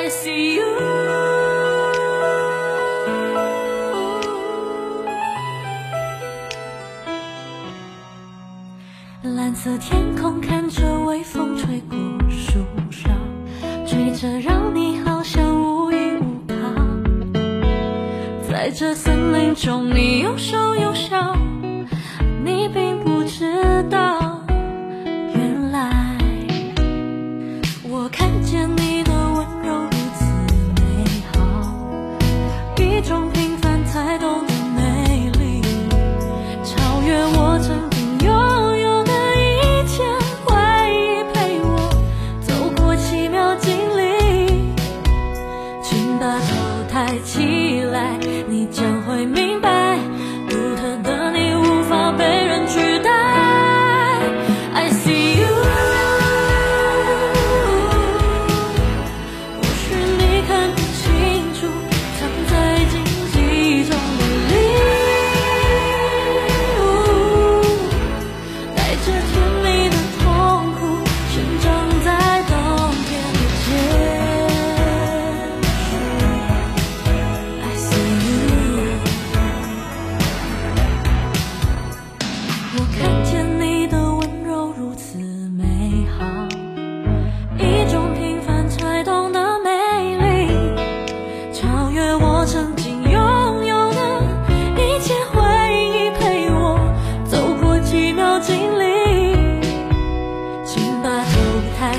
i see you. 蓝色天空看着微风吹过树梢吹着让你好像无依无靠。在这森林中你有说有笑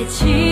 情。